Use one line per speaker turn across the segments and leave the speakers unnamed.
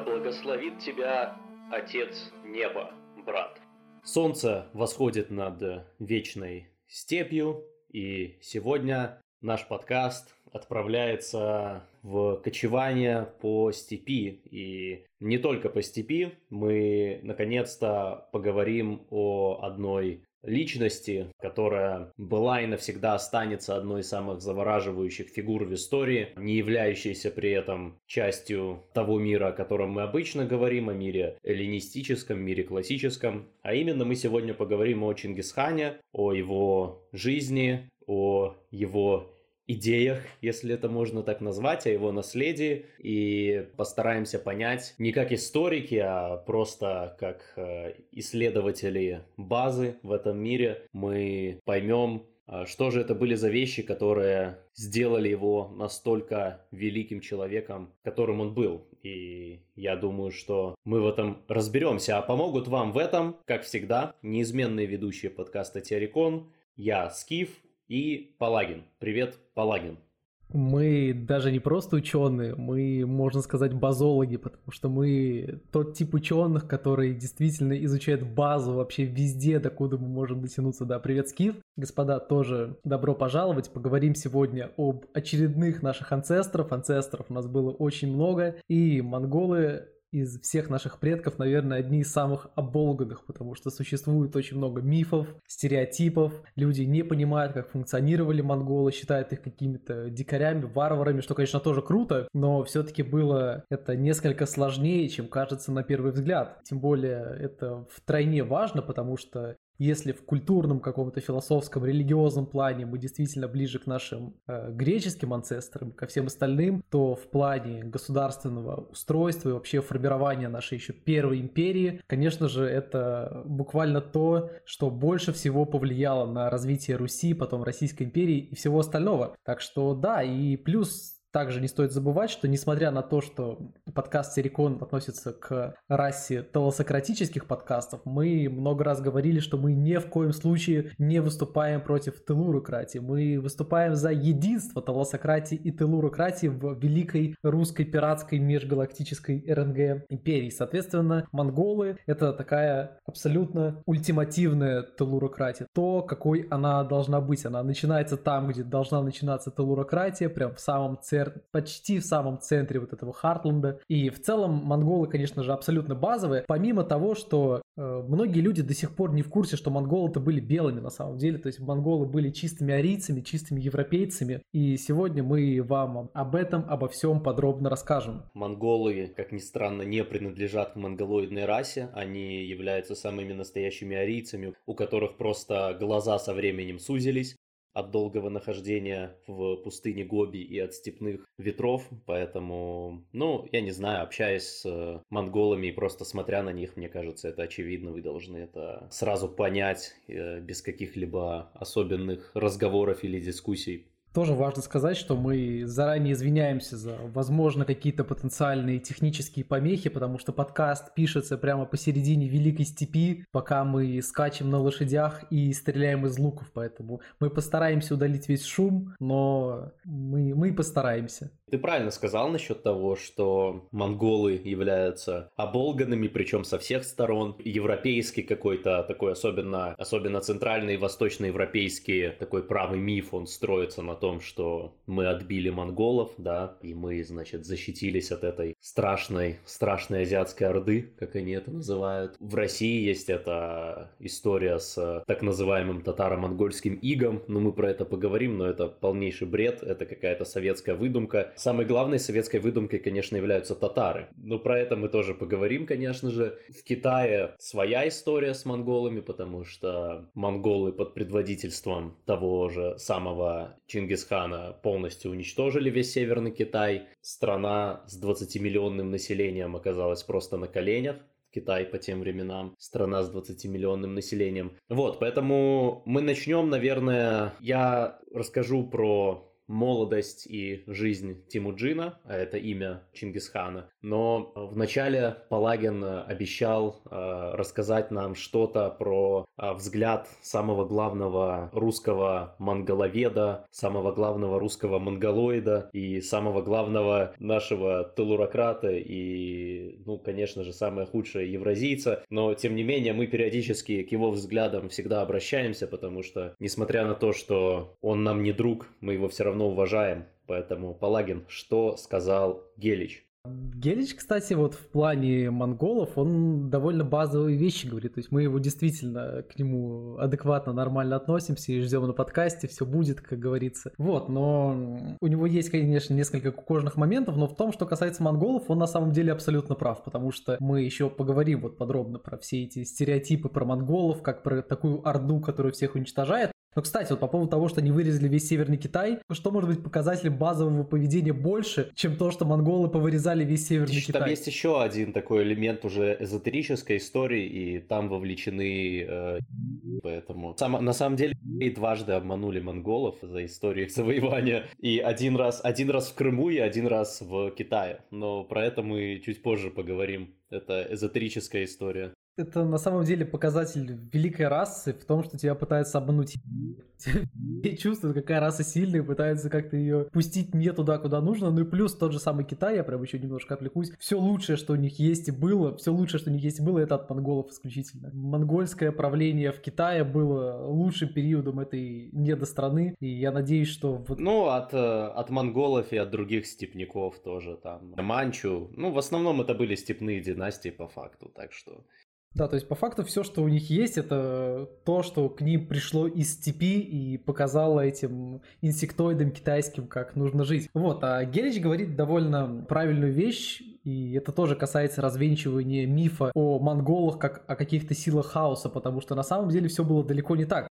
благословит тебя Отец Неба, брат.
Солнце восходит над вечной степью, и сегодня наш подкаст отправляется в кочевание по степи. И не только по степи, мы наконец-то поговорим о одной личности, которая была и навсегда останется одной из самых завораживающих фигур в истории, не являющейся при этом частью того мира, о котором мы обычно говорим, о мире эллинистическом, мире классическом. А именно мы сегодня поговорим о Чингисхане, о его жизни, о его идеях, если это можно так назвать, о его наследии, и постараемся понять не как историки, а просто как э, исследователи базы в этом мире. Мы поймем, э, что же это были за вещи, которые сделали его настолько великим человеком, которым он был. И я думаю, что мы в этом разберемся. А помогут вам в этом, как всегда, неизменные ведущие подкаста Теорикон, я Скиф, и Палагин. Привет, Палагин.
Мы даже не просто ученые, мы, можно сказать, базологи, потому что мы тот тип ученых, который действительно изучает базу вообще везде, докуда мы можем дотянуться. Да, привет, Скиф. Господа, тоже добро пожаловать. Поговорим сегодня об очередных наших анцестров. Анцестров у нас было очень много, и монголы из всех наших предков, наверное, одни из самых оболганных, потому что существует очень много мифов, стереотипов. Люди не понимают, как функционировали монголы, считают их какими-то дикарями, варварами, что, конечно, тоже круто, но все-таки было это несколько сложнее, чем кажется на первый взгляд. Тем более это втройне важно, потому что если в культурном каком-то философском, религиозном плане мы действительно ближе к нашим э, греческим анцестрам, ко всем остальным, то в плане государственного устройства и вообще формирования нашей еще первой империи, конечно же, это буквально то, что больше всего повлияло на развитие Руси, потом Российской империи и всего остального. Так что да, и плюс также не стоит забывать, что несмотря на то, что подкаст Серикон относится к расе телосократических подкастов, мы много раз говорили, что мы ни в коем случае не выступаем против телурократии. Мы выступаем за единство телосократии и телурократии в великой русской пиратской межгалактической РНГ империи. Соответственно, монголы — это такая абсолютно ультимативная телурократия. То, какой она должна быть. Она начинается там, где должна начинаться телурократия, прям в самом центре например, почти в самом центре вот этого Хартленда. И в целом монголы, конечно же, абсолютно базовые. Помимо того, что э, многие люди до сих пор не в курсе, что монголы-то были белыми на самом деле. То есть монголы были чистыми арийцами, чистыми европейцами. И сегодня мы вам об этом, обо всем подробно расскажем.
Монголы, как ни странно, не принадлежат к монголоидной расе. Они являются самыми настоящими арийцами, у которых просто глаза со временем сузились от долгого нахождения в пустыне Гоби и от степных ветров, поэтому, ну, я не знаю, общаясь с монголами и просто смотря на них, мне кажется, это очевидно, вы должны это сразу понять э, без каких-либо особенных разговоров или дискуссий.
Тоже важно сказать, что мы заранее извиняемся за, возможно, какие-то потенциальные технические помехи, потому что подкаст пишется прямо посередине Великой Степи, пока мы скачем на лошадях и стреляем из луков, поэтому мы постараемся удалить весь шум, но мы, мы постараемся.
Ты правильно сказал насчет того, что монголы являются оболганными, причем со всех сторон. Европейский какой-то такой, особенно, особенно центральный и восточноевропейский такой правый миф, он строится на том, что мы отбили монголов, да, и мы, значит, защитились от этой страшной, страшной азиатской орды, как они это называют. В России есть эта история с так называемым татаро-монгольским игом, но мы про это поговорим, но это полнейший бред, это какая-то советская выдумка Самой главной советской выдумкой, конечно, являются татары. Но про это мы тоже поговорим, конечно же. В Китае своя история с монголами, потому что монголы под предводительством того же самого Чингисхана полностью уничтожили весь Северный Китай. Страна с 20-миллионным населением оказалась просто на коленях. Китай по тем временам, страна с 20-миллионным населением. Вот, поэтому мы начнем, наверное, я расскажу про молодость и жизнь Тимуджина, а это имя Чингисхана. Но вначале Палагин обещал э, рассказать нам что-то про э, взгляд самого главного русского монголоведа, самого главного русского монголоида и самого главного нашего телурократа и, ну, конечно же, самое худшее евразийца. Но, тем не менее, мы периодически к его взглядам всегда обращаемся, потому что, несмотря на то, что он нам не друг, мы его все равно уважаем. Поэтому, Палагин, что сказал Гелич?
Гелич, кстати, вот в плане монголов, он довольно базовые вещи говорит. То есть мы его действительно к нему адекватно, нормально относимся и ждем на подкасте, все будет, как говорится. Вот, но у него есть, конечно, несколько кукожных моментов, но в том, что касается монголов, он на самом деле абсолютно прав, потому что мы еще поговорим вот подробно про все эти стереотипы про монголов, как про такую орду, которая всех уничтожает. Но, кстати, вот по поводу того, что они вырезали весь Северный Китай, что может быть показателем базового поведения больше, чем то, что монголы повырезали весь Северный
там
Китай?
Там есть еще один такой элемент уже эзотерической истории, и там вовлечены э, поэтому... Сам, на самом деле, и дважды обманули монголов за историю их завоевания. И один раз, один раз в Крыму и один раз в Китае. Но про это мы чуть позже поговорим. Это эзотерическая история
это на самом деле показатель великой расы в том, что тебя пытаются обмануть. Все чувствуют, какая раса сильная, пытаются как-то ее пустить не туда, куда нужно. Ну и плюс тот же самый Китай, я прям еще немножко отвлекусь. Все лучшее, что у них есть и было, все лучшее, что у них есть и было, это от монголов исключительно. Монгольское правление в Китае было лучшим периодом этой недостраны, и я надеюсь, что...
Вот... Ну, от, э, от монголов и от других степняков тоже там. Манчу, ну, в основном это были степные династии по факту, так что...
Да, то есть по факту все, что у них есть, это то, что к ним пришло из степи и показало этим инсектоидам китайским, как нужно жить. Вот, а Гелич говорит довольно правильную вещь, и это тоже касается развенчивания мифа о монголах как о каких-то силах хаоса, потому что на самом деле все было далеко не так.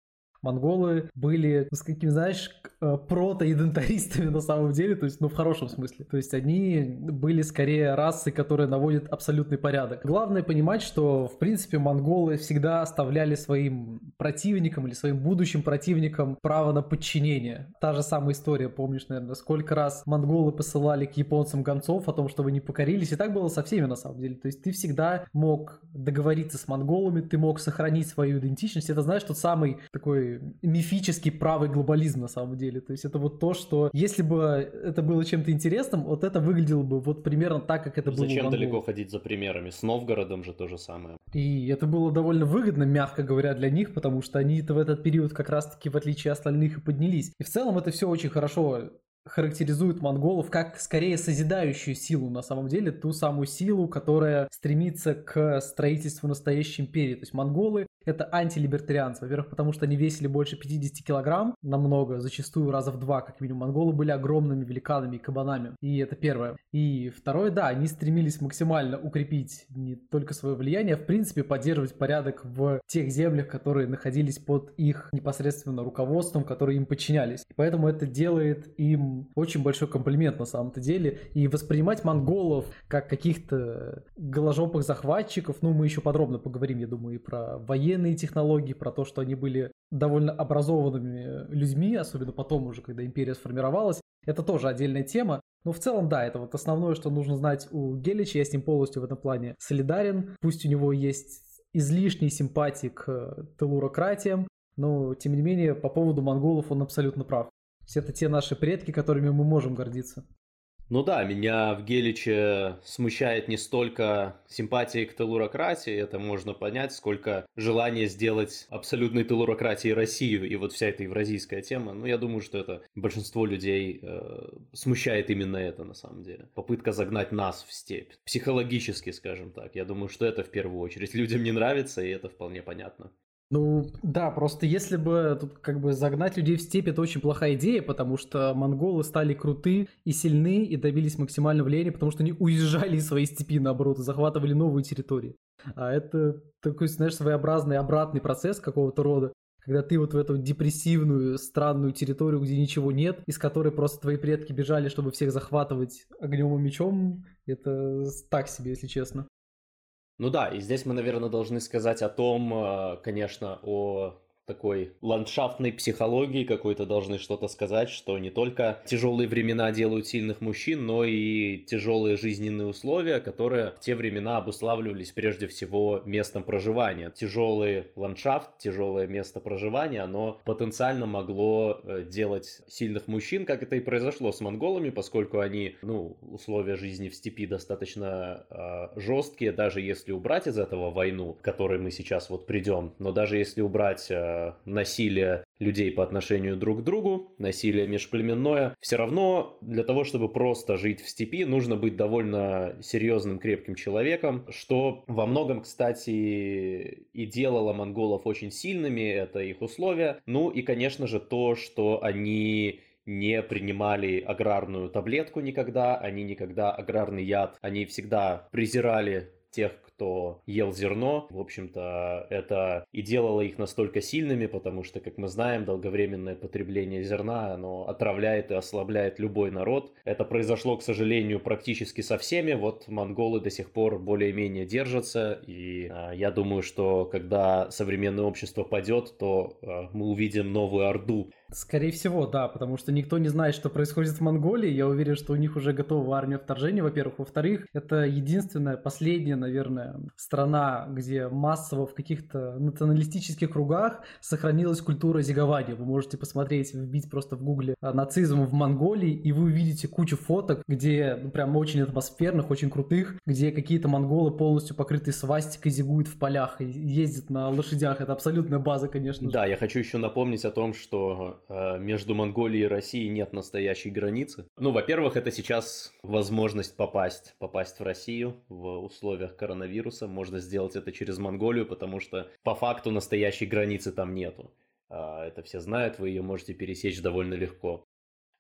Монголы были, с какими, знаешь, протоидентаристами на самом деле, то есть, ну, в хорошем смысле. То есть они были скорее расой, которая наводит абсолютный порядок. Главное понимать, что, в принципе, монголы всегда оставляли своим противникам или своим будущим противникам право на подчинение. Та же самая история, помнишь, наверное, сколько раз монголы посылали к японцам гонцов о том, что вы не покорились, и так было со всеми на самом деле. То есть ты всегда мог договориться с монголами, ты мог сохранить свою идентичность. Это, знаешь, тот самый такой мифический правый глобализм на самом деле. То есть это вот то, что если бы это было чем-то интересным, вот это выглядело бы вот примерно так, как это
Зачем
было
Зачем далеко ходить за примерами? С Новгородом же то же самое.
И это было довольно выгодно, мягко говоря, для них, потому что они-то в этот период как раз-таки, в отличие от остальных, и поднялись. И в целом это все очень хорошо характеризует монголов как скорее созидающую силу на самом деле, ту самую силу, которая стремится к строительству настоящей империи. То есть монголы это антилибертарианцы. Во-первых, потому что они весили больше 50 килограмм, намного, зачастую раза в два, как минимум. Монголы были огромными великанами и кабанами. И это первое. И второе, да, они стремились максимально укрепить не только свое влияние, а в принципе поддерживать порядок в тех землях, которые находились под их непосредственно руководством, которые им подчинялись. И поэтому это делает им очень большой комплимент на самом-то деле. И воспринимать монголов как каких-то голожопых захватчиков, ну, мы еще подробно поговорим, я думаю, и про военные военные технологии, про то, что они были довольно образованными людьми, особенно потом уже, когда империя сформировалась. Это тоже отдельная тема. Но в целом, да, это вот основное, что нужно знать у Гелича. Я с ним полностью в этом плане солидарен. Пусть у него есть излишний симпатии к телурократиям, но, тем не менее, по поводу монголов он абсолютно прав. Все это те наши предки, которыми мы можем гордиться.
Ну да, меня в Геличе смущает не столько симпатии к телурократии, это можно понять, сколько желание сделать абсолютной телурократией Россию и вот вся эта евразийская тема. Ну, я думаю, что это большинство людей э, смущает именно это на самом деле. Попытка загнать нас в степь. Психологически, скажем так. Я думаю, что это в первую очередь людям не нравится, и это вполне понятно.
Ну, да, просто если бы тут как бы загнать людей в степь, это очень плохая идея, потому что монголы стали круты и сильны и добились максимального влияния, потому что они уезжали из своей степи, наоборот, и захватывали новые территории. А это такой, знаешь, своеобразный обратный процесс какого-то рода, когда ты вот в эту депрессивную, странную территорию, где ничего нет, из которой просто твои предки бежали, чтобы всех захватывать огнем и мечом, это так себе, если честно.
Ну да, и здесь мы, наверное, должны сказать о том, э, конечно, о такой ландшафтной психологии какой-то должны что-то сказать, что не только тяжелые времена делают сильных мужчин, но и тяжелые жизненные условия, которые в те времена обуславливались прежде всего местом проживания. Тяжелый ландшафт, тяжелое место проживания, оно потенциально могло э, делать сильных мужчин, как это и произошло с монголами, поскольку они, ну, условия жизни в степи достаточно э, жесткие, даже если убрать из этого войну, к которой мы сейчас вот придем, но даже если убрать э, насилие людей по отношению друг к другу, насилие межплеменное, все равно для того, чтобы просто жить в степи, нужно быть довольно серьезным, крепким человеком, что во многом, кстати, и делало монголов очень сильными, это их условия. Ну и, конечно же, то, что они не принимали аграрную таблетку никогда, они никогда аграрный яд, они всегда презирали тех, кто ел зерно. В общем-то, это и делало их настолько сильными, потому что, как мы знаем, долговременное потребление зерна, оно отравляет и ослабляет любой народ. Это произошло, к сожалению, практически со всеми. Вот монголы до сих пор более-менее держатся, и э, я думаю, что когда современное общество падет, то э, мы увидим новую Орду
Скорее всего, да, потому что никто не знает, что происходит в Монголии. Я уверен, что у них уже готова армия вторжения, во-первых. Во-вторых, это единственная, последняя, наверное, страна, где массово в каких-то националистических кругах сохранилась культура зигования. Вы можете посмотреть, вбить просто в гугле а, нацизм в Монголии, и вы увидите кучу фоток, где ну, прям очень атмосферных, очень крутых, где какие-то монголы полностью покрытые свастикой зигуют в полях и ездят на лошадях. Это абсолютная база, конечно.
Да, я хочу еще напомнить о том, что между Монголией и Россией нет настоящей границы. Ну, во-первых, это сейчас возможность попасть, попасть в Россию в условиях коронавируса. Можно сделать это через Монголию, потому что по факту настоящей границы там нету. А, это все знают, вы ее можете пересечь довольно легко.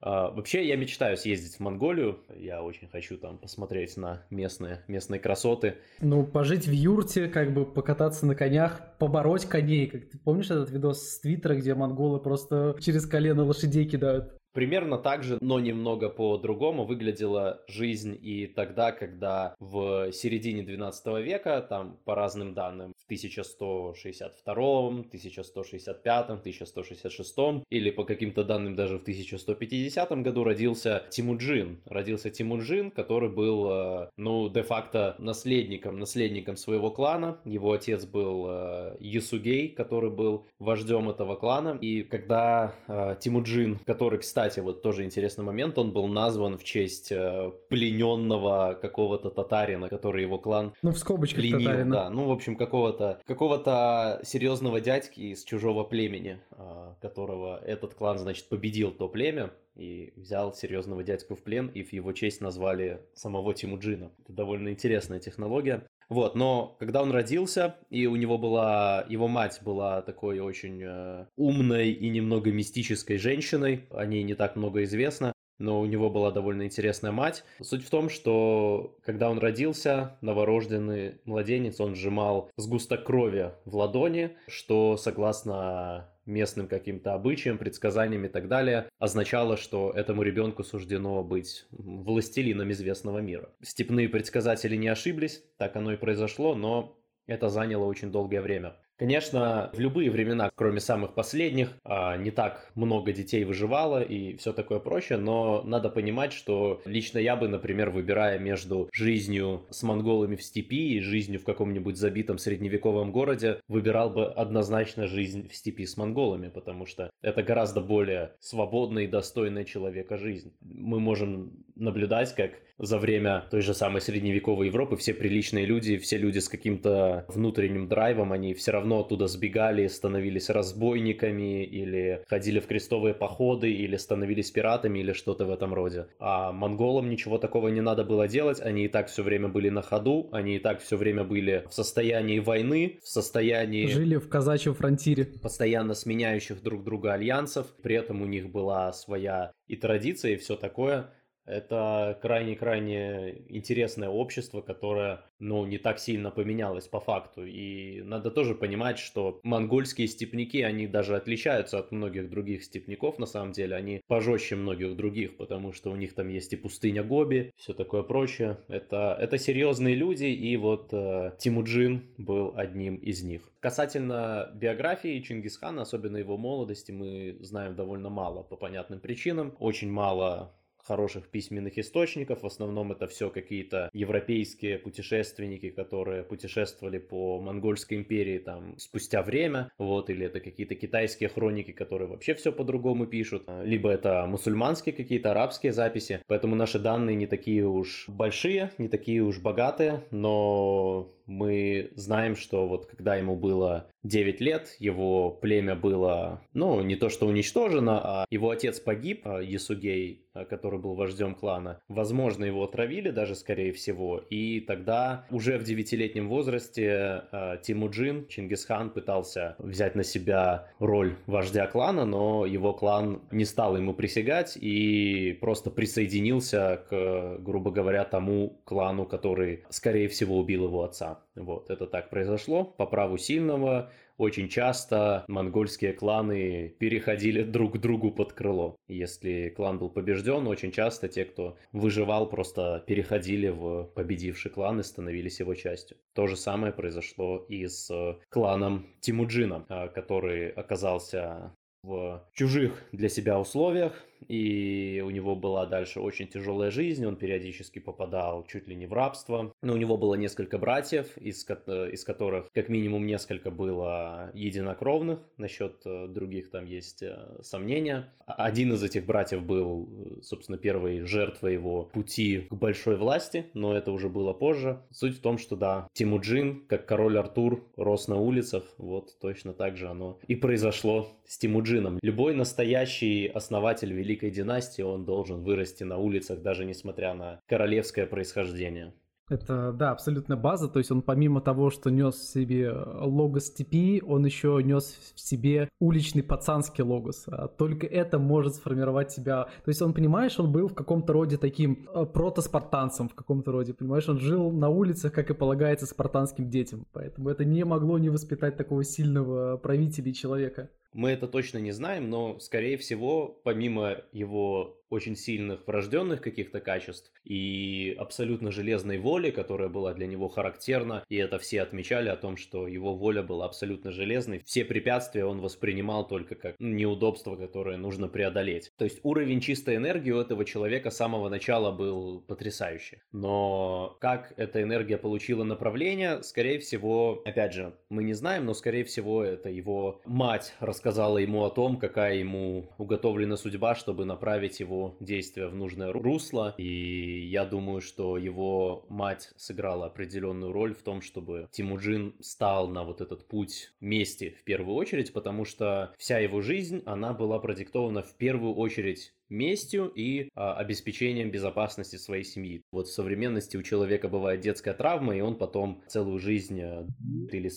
А, вообще, я мечтаю съездить в Монголию. Я очень хочу там посмотреть на местные, местные красоты.
Ну, пожить в юрте, как бы покататься на конях, побороть коней. Как ты помнишь этот видос с Твиттера, где монголы просто через колено лошадей кидают?
Примерно так же, но немного по-другому выглядела жизнь и тогда, когда в середине 12 века, там по разным данным, в 1162, 1165, 1166 или по каким-то данным даже в 1150 году родился Тимуджин. Родился Тимуджин, который был, э, ну, де-факто наследником, наследником своего клана. Его отец был э, Ясугей, который был вождем этого клана. И когда э, Тимуджин, который, кстати, кстати, вот тоже интересный момент, он был назван в честь э, плененного какого-то татарина, который его клан
Ну, в скобочках пленил, татарина.
Да, ну, в общем, какого-то какого-то серьезного дядьки из чужого племени, э, которого этот клан, значит, победил то племя и взял серьезного дядьку в плен, и в его честь назвали самого Тимуджина. Это довольно интересная технология. Вот, но когда он родился, и у него была, его мать была такой очень э, умной и немного мистической женщиной, о ней не так много известно, но у него была довольно интересная мать. Суть в том, что когда он родился, новорожденный младенец, он сжимал сгусток крови в ладони, что, согласно местным каким-то обычаям, предсказаниям и так далее, означало, что этому ребенку суждено быть властелином известного мира. Степные предсказатели не ошиблись, так оно и произошло, но это заняло очень долгое время. Конечно, в любые времена, кроме самых последних, а, не так много детей выживало и все такое прочее, но надо понимать, что лично я бы, например, выбирая между жизнью с монголами в степи и жизнью в каком-нибудь забитом средневековом городе, выбирал бы однозначно жизнь в степи с монголами, потому что это гораздо более свободная и достойная человека жизнь. Мы можем наблюдать, как за время той же самой средневековой Европы все приличные люди, все люди с каким-то внутренним драйвом, они все равно оттуда сбегали, становились разбойниками или ходили в крестовые походы или становились пиратами или что-то в этом роде. А монголам ничего такого не надо было делать, они и так все время были на ходу, они и так все время были в состоянии войны, в состоянии...
Жили в казачьем фронтире.
Постоянно сменяющих друг друга альянсов, при этом у них была своя и традиция, и все такое. Это крайне-крайне интересное общество, которое, ну, не так сильно поменялось по факту. И надо тоже понимать, что монгольские степняки, они даже отличаются от многих других степняков, на самом деле. Они пожестче многих других, потому что у них там есть и пустыня Гоби, все такое прочее. Это, это серьезные люди, и вот э, Тимуджин был одним из них. Касательно биографии Чингисхана, особенно его молодости, мы знаем довольно мало по понятным причинам. Очень мало хороших письменных источников. В основном это все какие-то европейские путешественники, которые путешествовали по Монгольской империи там спустя время, вот, или это какие-то китайские хроники, которые вообще все по-другому пишут, либо это мусульманские какие-то арабские записи. Поэтому наши данные не такие уж большие, не такие уж богатые, но мы знаем, что вот когда ему было 9 лет, его племя было, ну, не то что уничтожено, а его отец погиб, а, Ясугей, а, который был вождем клана. Возможно, его отравили даже, скорее всего, и тогда уже в девятилетнем возрасте а, Тимуджин, Чингисхан, пытался взять на себя роль вождя клана, но его клан не стал ему присягать и просто присоединился к, грубо говоря, тому клану, который, скорее всего, убил его отца. Вот, это так произошло по праву сильного. Очень часто монгольские кланы переходили друг к другу под крыло. Если клан был побежден, очень часто те, кто выживал, просто переходили в победивший клан и становились его частью. То же самое произошло и с кланом Тимуджина, а, который оказался в чужих для себя условиях, и у него была дальше очень тяжелая жизнь, он периодически попадал чуть ли не в рабство. Но у него было несколько братьев, из, э, из которых как минимум несколько было единокровных, насчет э, других там есть э, сомнения. Один из этих братьев был, собственно, первой жертвой его пути к большой власти, но это уже было позже. Суть в том, что да, Тимуджин, как король Артур, рос на улицах, вот точно так же оно и произошло с Тимуджином. Любой настоящий основатель великой династии, он должен вырасти на улицах, даже несмотря на королевское происхождение.
Это, да, абсолютно база. То есть он помимо того, что нес в себе логос степи, он еще нес в себе уличный пацанский логос. А только это может сформировать себя. То есть он, понимаешь, он был в каком-то роде таким э, протоспартанцем в каком-то роде. Понимаешь, он жил на улицах, как и полагается спартанским детям. Поэтому это не могло не воспитать такого сильного правителя и человека.
Мы это точно не знаем, но, скорее всего, помимо его очень сильных врожденных каких-то качеств и абсолютно железной воли, которая была для него характерна, и это все отмечали о том, что его воля была абсолютно железной. Все препятствия он воспринимал только как неудобство, которое нужно преодолеть. То есть уровень чистой энергии у этого человека с самого начала был потрясающий. Но как эта энергия получила направление, скорее всего, опять же, мы не знаем, но скорее всего это его мать рассказала ему о том, какая ему уготовлена судьба, чтобы направить его действия в нужное русло. И я думаю, что его мать сыграла определенную роль в том, чтобы Тимуджин стал на вот этот путь мести в первую очередь, потому что вся его жизнь, она была продиктована в первую очередь местью и а, обеспечением безопасности своей семьи. Вот в современности у человека бывает детская травма, и он потом целую жизнь а, или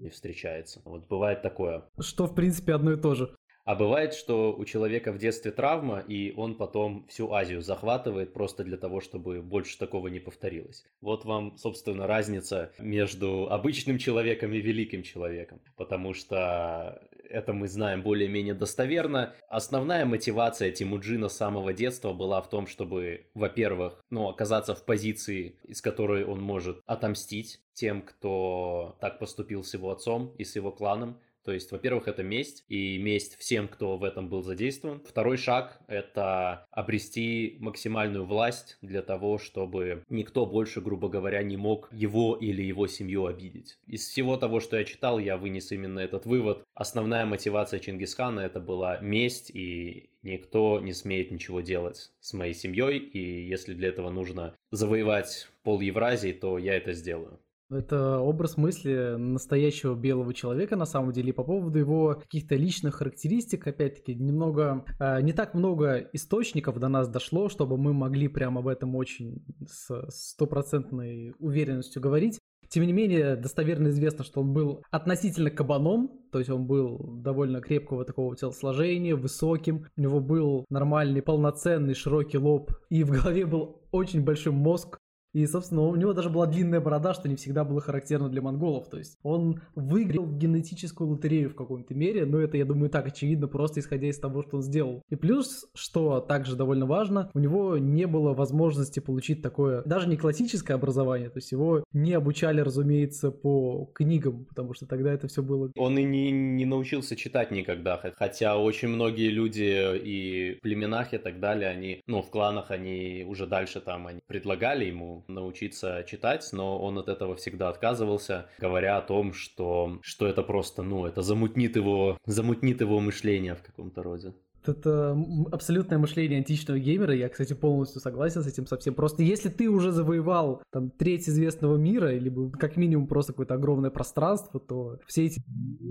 не встречается. Вот бывает такое.
Что, в принципе, одно и то же.
А бывает, что у человека в детстве травма, и он потом всю Азию захватывает просто для того, чтобы больше такого не повторилось. Вот вам, собственно, разница между обычным человеком и великим человеком. Потому что это мы знаем более-менее достоверно. Основная мотивация Тимуджина с самого детства была в том, чтобы, во-первых, ну, оказаться в позиции, из которой он может отомстить тем, кто так поступил с его отцом и с его кланом, то есть, во-первых, это месть, и месть всем, кто в этом был задействован. Второй шаг — это обрести максимальную власть для того, чтобы никто больше, грубо говоря, не мог его или его семью обидеть. Из всего того, что я читал, я вынес именно этот вывод. Основная мотивация Чингисхана — это была месть, и никто не смеет ничего делать с моей семьей, и если для этого нужно завоевать пол Евразии, то я это сделаю.
Это образ мысли настоящего белого человека, на самом деле, и по поводу его каких-то личных характеристик, опять-таки, немного, э, не так много источников до нас дошло, чтобы мы могли прямо об этом очень с стопроцентной уверенностью говорить. Тем не менее, достоверно известно, что он был относительно кабаном, то есть он был довольно крепкого такого телосложения, высоким, у него был нормальный, полноценный, широкий лоб, и в голове был очень большой мозг, и, собственно, у него даже была длинная борода, что не всегда было характерно для монголов. То есть он выиграл генетическую лотерею в каком-то мере, но это, я думаю, так очевидно, просто исходя из того, что он сделал. И плюс, что также довольно важно, у него не было возможности получить такое, даже не классическое образование, то есть его не обучали, разумеется, по книгам, потому что тогда это все было...
Он и не, не научился читать никогда, хотя очень многие люди и в племенах и так далее, они, ну, в кланах они уже дальше там, они предлагали ему научиться читать, но он от этого всегда отказывался, говоря о том, что, что это просто, ну, это замутнит его, замутнит его мышление в каком-то роде.
Это абсолютное мышление античного геймера, я, кстати, полностью согласен с этим совсем. Просто если ты уже завоевал там треть известного мира, либо как минимум просто какое-то огромное пространство, то все эти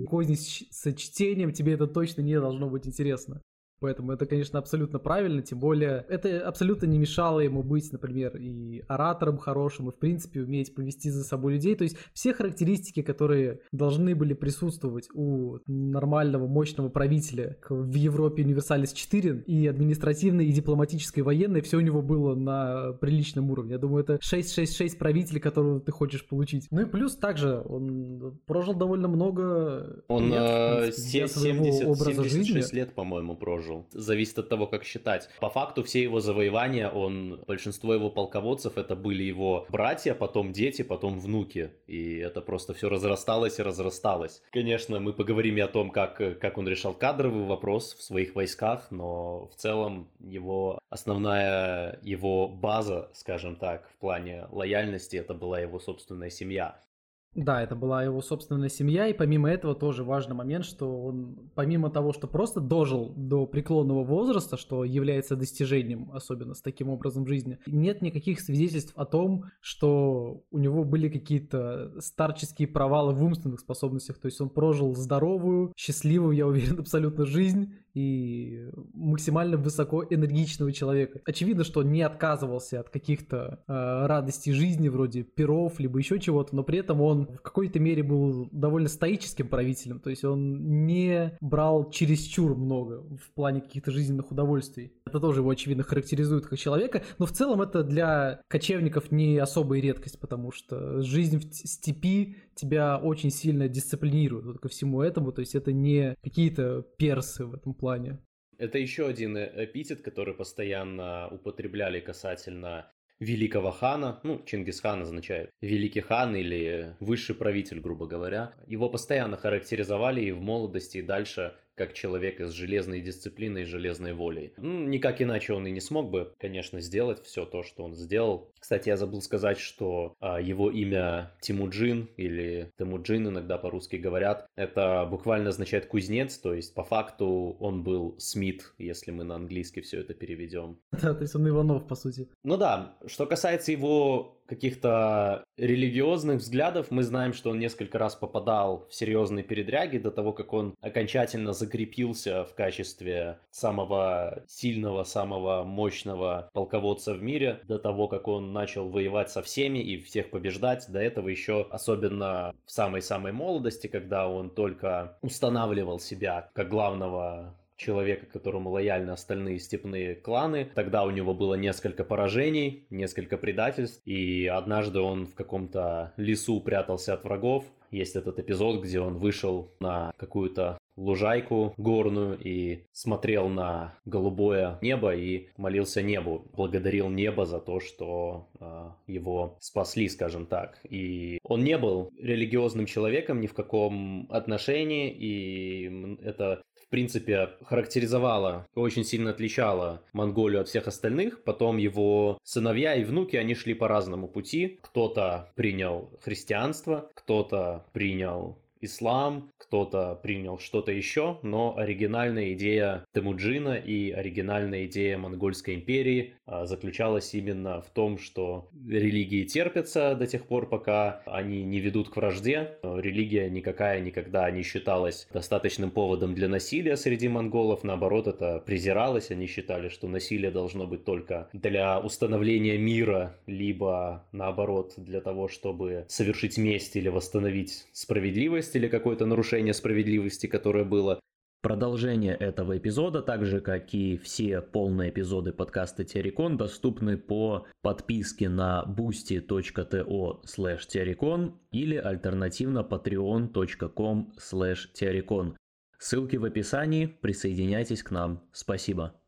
козни с чтением тебе это точно не должно быть интересно. Поэтому это, конечно, абсолютно правильно, тем более это абсолютно не мешало ему быть, например, и оратором хорошим, и, в принципе, уметь повести за собой людей. То есть все характеристики, которые должны были присутствовать у нормального, мощного правителя в Европе Универсалис 4, и административной, и дипломатической, и военной, все у него было на приличном уровне. Я думаю, это 666 правителей, которого ты хочешь получить. Ну и плюс также он прожил довольно много
он лет, в принципе, 70, образа 76 жизни. лет, по-моему, прожил прожил. Зависит от того, как считать. По факту все его завоевания, он, большинство его полководцев, это были его братья, потом дети, потом внуки. И это просто все разрасталось и разрасталось. Конечно, мы поговорим и о том, как, как он решал кадровый вопрос в своих войсках, но в целом его основная его база, скажем так, в плане лояльности, это была его собственная семья.
Да, это была его собственная семья, и помимо этого тоже важный момент, что он, помимо того, что просто дожил до преклонного возраста, что является достижением, особенно с таким образом жизни, нет никаких свидетельств о том, что у него были какие-то старческие провалы в умственных способностях, то есть он прожил здоровую, счастливую, я уверен, абсолютно жизнь, и максимально высоко энергичного человека. Очевидно, что он не отказывался от каких-то э, радостей жизни, вроде перов, либо еще чего-то, но при этом он в какой-то мере был довольно стоическим правителем, то есть он не брал чересчур много в плане каких-то жизненных удовольствий. Это тоже его, очевидно, характеризует как человека, но в целом это для кочевников не особая редкость, потому что жизнь в степи тебя очень сильно дисциплинирует вот ко всему этому, то есть это не какие-то персы в этом плане.
Это еще один э, эпитет, который постоянно употребляли касательно великого хана, ну, Чингисхан означает великий хан или высший правитель, грубо говоря. Его постоянно характеризовали и в молодости, и дальше как человек с железной дисциплиной и железной волей. Ну, никак иначе он и не смог бы, конечно, сделать все то, что он сделал. Кстати, я забыл сказать, что а, его имя Тимуджин или Тимуджин иногда по-русски говорят, это буквально означает кузнец, то есть по факту он был Смит, если мы на английский все это переведем.
Да, то есть он Иванов, по сути.
Ну да, что касается его каких-то религиозных взглядов, мы знаем, что он несколько раз попадал в серьезные передряги до того, как он окончательно закрепился в качестве самого сильного, самого мощного полководца в мире, до того, как он начал воевать со всеми и всех побеждать. До этого еще, особенно в самой-самой молодости, когда он только устанавливал себя как главного человека, которому лояльны остальные степные кланы. Тогда у него было несколько поражений, несколько предательств, и однажды он в каком-то лесу прятался от врагов. Есть этот эпизод, где он вышел на какую-то лужайку горную и смотрел на голубое небо и молился небу, благодарил небо за то, что э, его спасли, скажем так. И он не был религиозным человеком ни в каком отношении, и это в принципе, характеризовала, очень сильно отличала Монголию от всех остальных. Потом его сыновья и внуки, они шли по разному пути. Кто-то принял христианство, кто-то принял ислам, кто-то принял что-то еще, но оригинальная идея Темуджина и оригинальная идея Монгольской империи а, заключалась именно в том, что религии терпятся до тех пор, пока они не ведут к вражде. Религия никакая никогда не считалась достаточным поводом для насилия среди монголов, наоборот, это презиралось, они считали, что насилие должно быть только для установления мира, либо наоборот для того, чтобы совершить месть или восстановить справедливость или какое-то нарушение справедливости, которое было.
Продолжение этого эпизода, так же как и все полные эпизоды подкаста Террикон, доступны по подписке на boosty.to slash или альтернативно patreon.com slash Ссылки в описании, присоединяйтесь к нам. Спасибо.